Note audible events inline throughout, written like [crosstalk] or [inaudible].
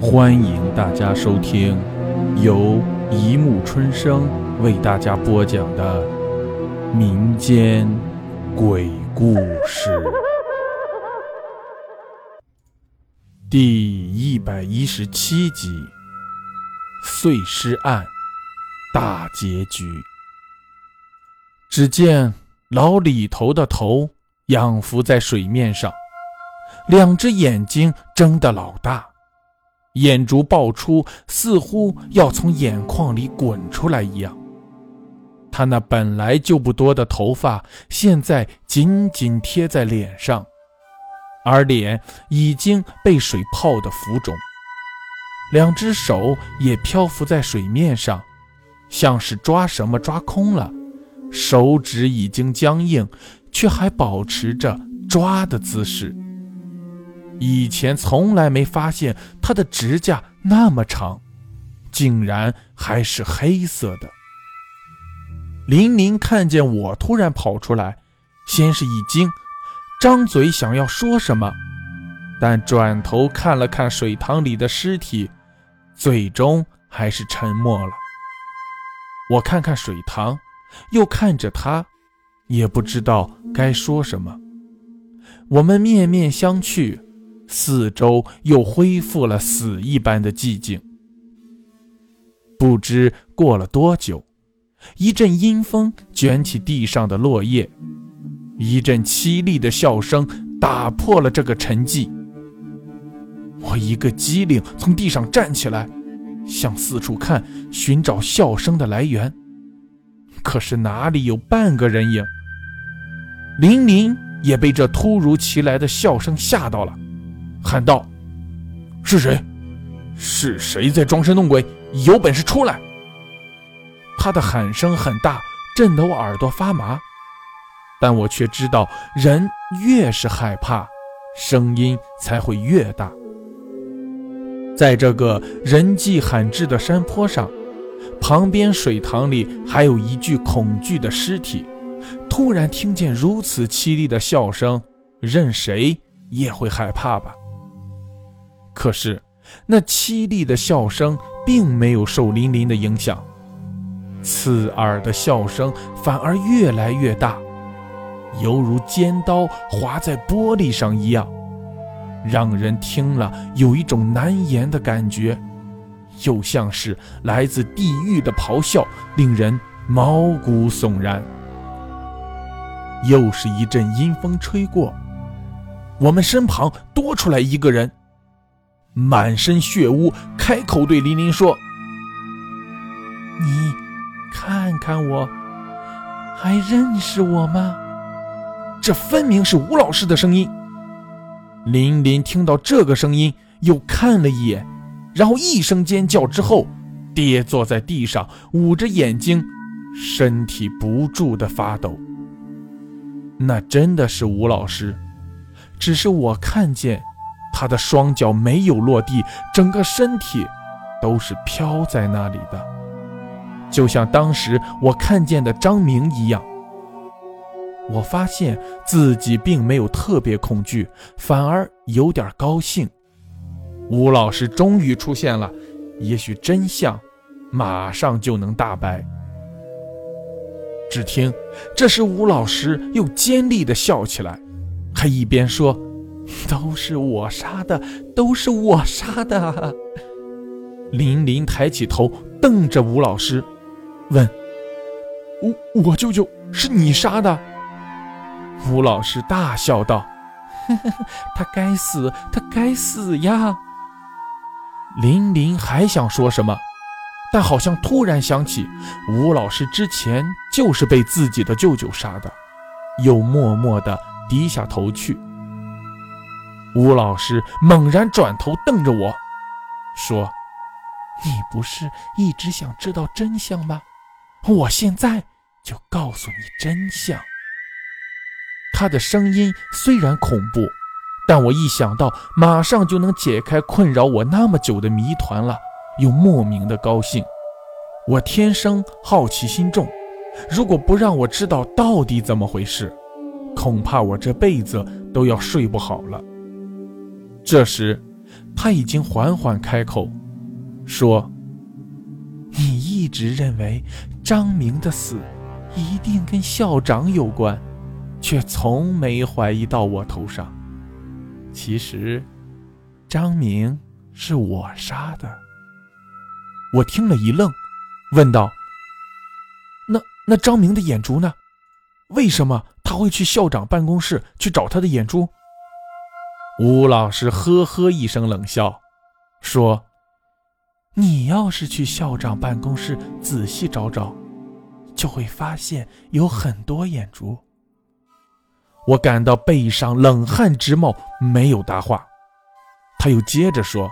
欢迎大家收听由一木春生为大家播讲的民间鬼故事第一百一十七集《碎尸案》大结局。只见老李头的头仰浮在水面上，两只眼睛睁得老大。眼珠爆出，似乎要从眼眶里滚出来一样。他那本来就不多的头发，现在紧紧贴在脸上，而脸已经被水泡得浮肿。两只手也漂浮在水面上，像是抓什么抓空了，手指已经僵硬，却还保持着抓的姿势。以前从来没发现他的指甲那么长，竟然还是黑色的。林林看见我突然跑出来，先是一惊，张嘴想要说什么，但转头看了看水塘里的尸体，最终还是沉默了。我看看水塘，又看着他，也不知道该说什么。我们面面相觑。四周又恢复了死一般的寂静。不知过了多久，一阵阴风卷起地上的落叶，一阵凄厉的笑声打破了这个沉寂。我一个机灵，从地上站起来，向四处看，寻找笑声的来源。可是哪里有半个人影？林林也被这突如其来的笑声吓到了。喊道：“是谁？是谁在装神弄鬼？有本事出来！”他的喊声很大，震得我耳朵发麻。但我却知道，人越是害怕，声音才会越大。在这个人迹罕至的山坡上，旁边水塘里还有一具恐惧的尸体。突然听见如此凄厉的笑声，任谁也会害怕吧。可是，那凄厉的笑声并没有受琳琳的影响，刺耳的笑声反而越来越大，犹如尖刀划在玻璃上一样，让人听了有一种难言的感觉，又像是来自地狱的咆哮，令人毛骨悚然。又是一阵阴风吹过，我们身旁多出来一个人。满身血污，开口对琳琳说：“你看看我，还认识我吗？”这分明是吴老师的声音。琳琳听到这个声音，又看了一眼，然后一声尖叫之后，跌坐在地上，捂着眼睛，身体不住的发抖。那真的是吴老师，只是我看见。他的双脚没有落地，整个身体都是飘在那里的，就像当时我看见的张明一样。我发现自己并没有特别恐惧，反而有点高兴。吴老师终于出现了，也许真相马上就能大白。只听这时，吴老师又尖利地笑起来，还一边说。[laughs] 都是我杀的，都是我杀的。琳琳抬起头，瞪着吴老师，问：“我我舅舅是你杀的？”吴老师大笑道：“ [laughs] 他该死，他该死呀！”琳琳还想说什么，但好像突然想起，吴老师之前就是被自己的舅舅杀的，又默默地低下头去。吴老师猛然转头瞪着我，说：“你不是一直想知道真相吗？我现在就告诉你真相。”他的声音虽然恐怖，但我一想到马上就能解开困扰我那么久的谜团了，又莫名的高兴。我天生好奇心重，如果不让我知道到底怎么回事，恐怕我这辈子都要睡不好了。这时，他已经缓缓开口，说：“你一直认为张明的死一定跟校长有关，却从没怀疑到我头上。其实，张明是我杀的。”我听了一愣，问道：“那那张明的眼珠呢？为什么他会去校长办公室去找他的眼珠？”吴老师呵呵一声冷笑，说：“你要是去校长办公室仔细找找，就会发现有很多眼珠。”我感到背上冷汗直冒，没有答话。他又接着说：“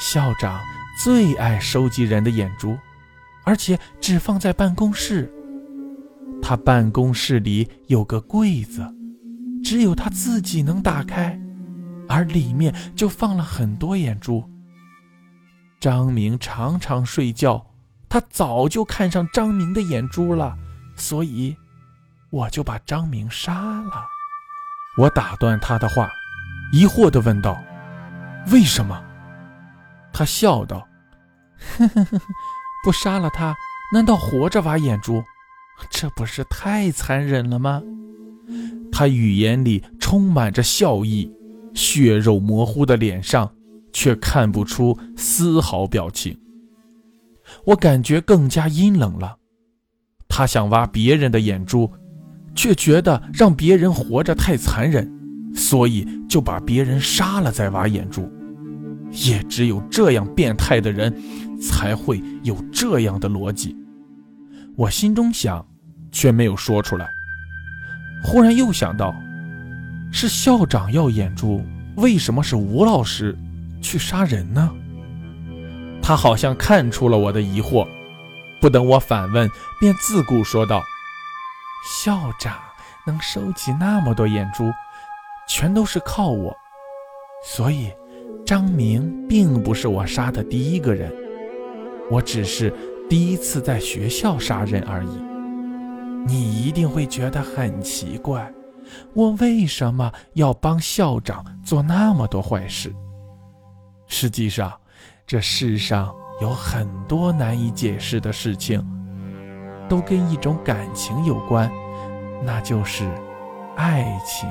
校长。”最爱收集人的眼珠，而且只放在办公室。他办公室里有个柜子，只有他自己能打开，而里面就放了很多眼珠。张明常常睡觉，他早就看上张明的眼珠了，所以我就把张明杀了。我打断他的话，疑惑地问道：“为什么？”他笑道：“呵呵呵，不杀了他，难道活着挖眼珠？这不是太残忍了吗？”他语言里充满着笑意，血肉模糊的脸上却看不出丝毫表情。我感觉更加阴冷了。他想挖别人的眼珠，却觉得让别人活着太残忍，所以就把别人杀了再挖眼珠。也只有这样变态的人，才会有这样的逻辑。我心中想，却没有说出来。忽然又想到，是校长要眼珠，为什么是吴老师去杀人呢？他好像看出了我的疑惑，不等我反问，便自顾说道：“校长能收集那么多眼珠，全都是靠我，所以。”张明并不是我杀的第一个人，我只是第一次在学校杀人而已。你一定会觉得很奇怪，我为什么要帮校长做那么多坏事？实际上，这世上有很多难以解释的事情，都跟一种感情有关，那就是爱情。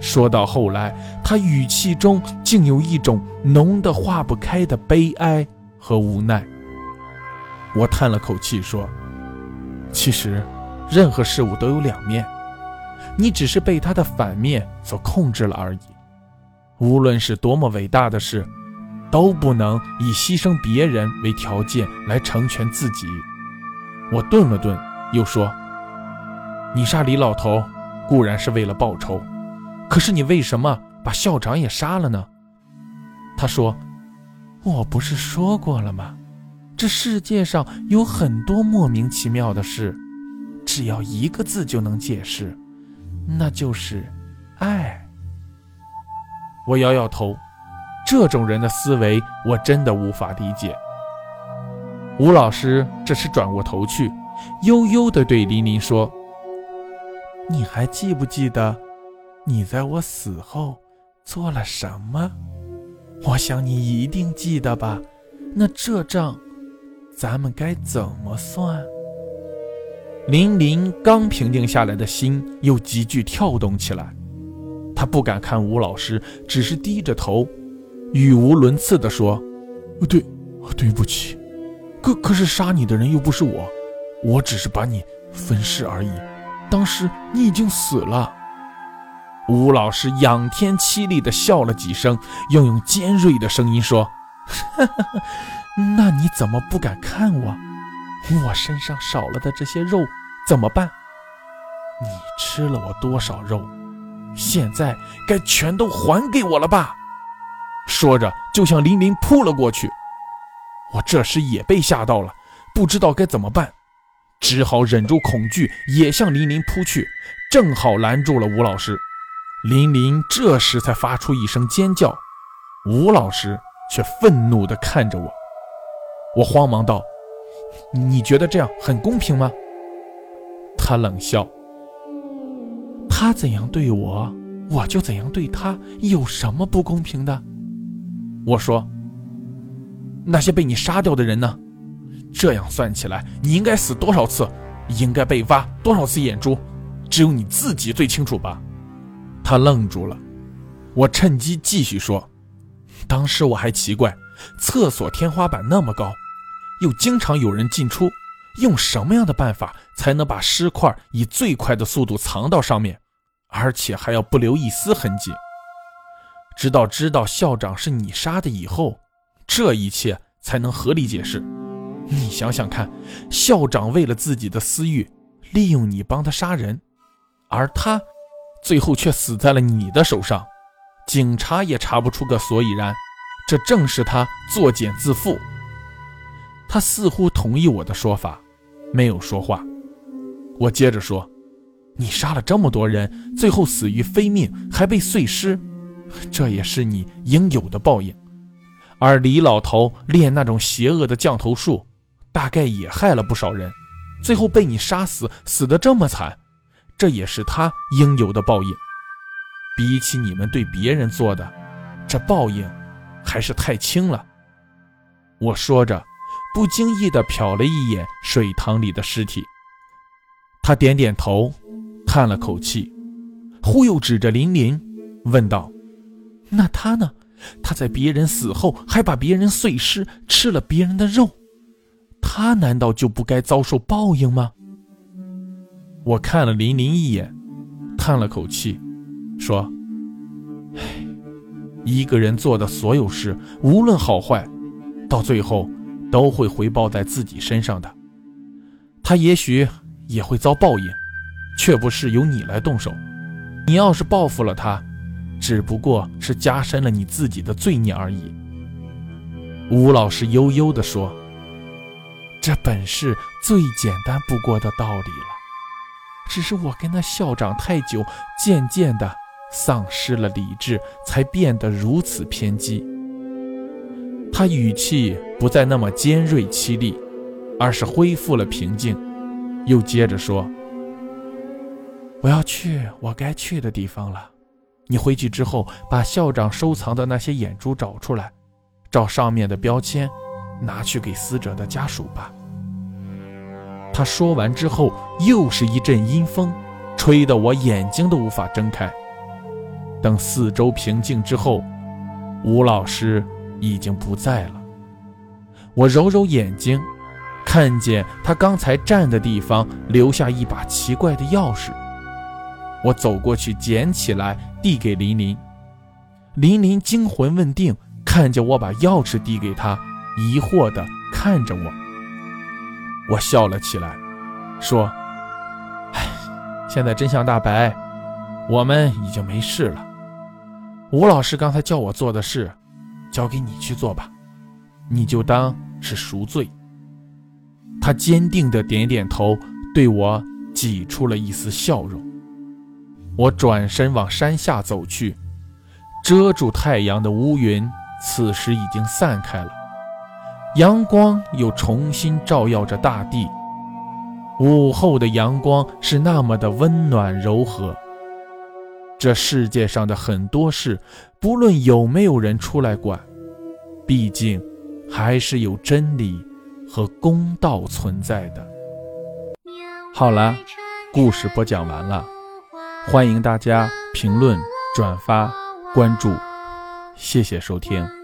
说到后来，他语气中竟有一种浓得化不开的悲哀和无奈。我叹了口气说：“其实，任何事物都有两面，你只是被它的反面所控制了而已。无论是多么伟大的事，都不能以牺牲别人为条件来成全自己。”我顿了顿，又说：“你杀李老头，固然是为了报仇。”可是你为什么把校长也杀了呢？他说：“我不是说过了吗？这世界上有很多莫名其妙的事，只要一个字就能解释，那就是爱。”我摇摇头，这种人的思维我真的无法理解。吴老师这时转过头去，悠悠地对琳琳说：“你还记不记得？”你在我死后做了什么？我想你一定记得吧？那这账，咱们该怎么算？林林刚平静下来的心又急剧跳动起来，他不敢看吴老师，只是低着头，语无伦次地说：“对，对不起。可可是杀你的人又不是我，我只是把你分尸而已。当时你已经死了。”吴老师仰天凄厉地笑了几声，又用尖锐的声音说：“那你怎么不敢看我？我身上少了的这些肉怎么办？你吃了我多少肉？现在该全都还给我了吧？”说着，就向林林扑了过去。我这时也被吓到了，不知道该怎么办，只好忍住恐惧，也向林林扑去，正好拦住了吴老师。林林这时才发出一声尖叫，吴老师却愤怒地看着我。我慌忙道：“你觉得这样很公平吗？”他冷笑：“他怎样对我，我就怎样对他，有什么不公平的？我说：“那些被你杀掉的人呢？这样算起来，你应该死多少次，应该被挖多少次眼珠，只有你自己最清楚吧？”他愣住了。我趁机继续说：“当时我还奇怪，厕所天花板那么高，又经常有人进出，用什么样的办法才能把尸块以最快的速度藏到上面？”而且还要不留一丝痕迹，直到知道校长是你杀的以后，这一切才能合理解释。你想想看，校长为了自己的私欲，利用你帮他杀人，而他最后却死在了你的手上，警察也查不出个所以然，这正是他作茧自缚。他似乎同意我的说法，没有说话。我接着说。你杀了这么多人，最后死于非命，还被碎尸，这也是你应有的报应。而李老头练那种邪恶的降头术，大概也害了不少人，最后被你杀死，死得这么惨，这也是他应有的报应。比起你们对别人做的，这报应还是太轻了。我说着，不经意地瞟了一眼水塘里的尸体，他点点头。叹了口气，忽又指着林林问道：“那他呢？他在别人死后还把别人碎尸，吃了别人的肉，他难道就不该遭受报应吗？”我看了林林一眼，叹了口气，说：“唉，一个人做的所有事，无论好坏，到最后都会回报在自己身上的。他也许也会遭报应。”却不是由你来动手，你要是报复了他，只不过是加深了你自己的罪孽而已。吴老师悠悠地说：“这本是最简单不过的道理了，只是我跟那校长太久，渐渐的丧失了理智，才变得如此偏激。”他语气不再那么尖锐凄厉，而是恢复了平静，又接着说。我要去我该去的地方了。你回去之后，把校长收藏的那些眼珠找出来，照上面的标签，拿去给死者的家属吧。他说完之后，又是一阵阴风，吹得我眼睛都无法睁开。等四周平静之后，吴老师已经不在了。我揉揉眼睛，看见他刚才站的地方留下一把奇怪的钥匙。我走过去捡起来，递给林林。林林惊魂问定，看见我把钥匙递给他，疑惑地看着我。我笑了起来，说：“唉，现在真相大白，我们已经没事了。吴老师刚才叫我做的事，交给你去做吧，你就当是赎罪。”他坚定地点点头，对我挤出了一丝笑容。我转身往山下走去，遮住太阳的乌云此时已经散开了，阳光又重新照耀着大地。午后的阳光是那么的温暖柔和。这世界上的很多事，不论有没有人出来管，毕竟还是有真理和公道存在的。好了，故事播讲完了。欢迎大家评论、转发、关注，谢谢收听。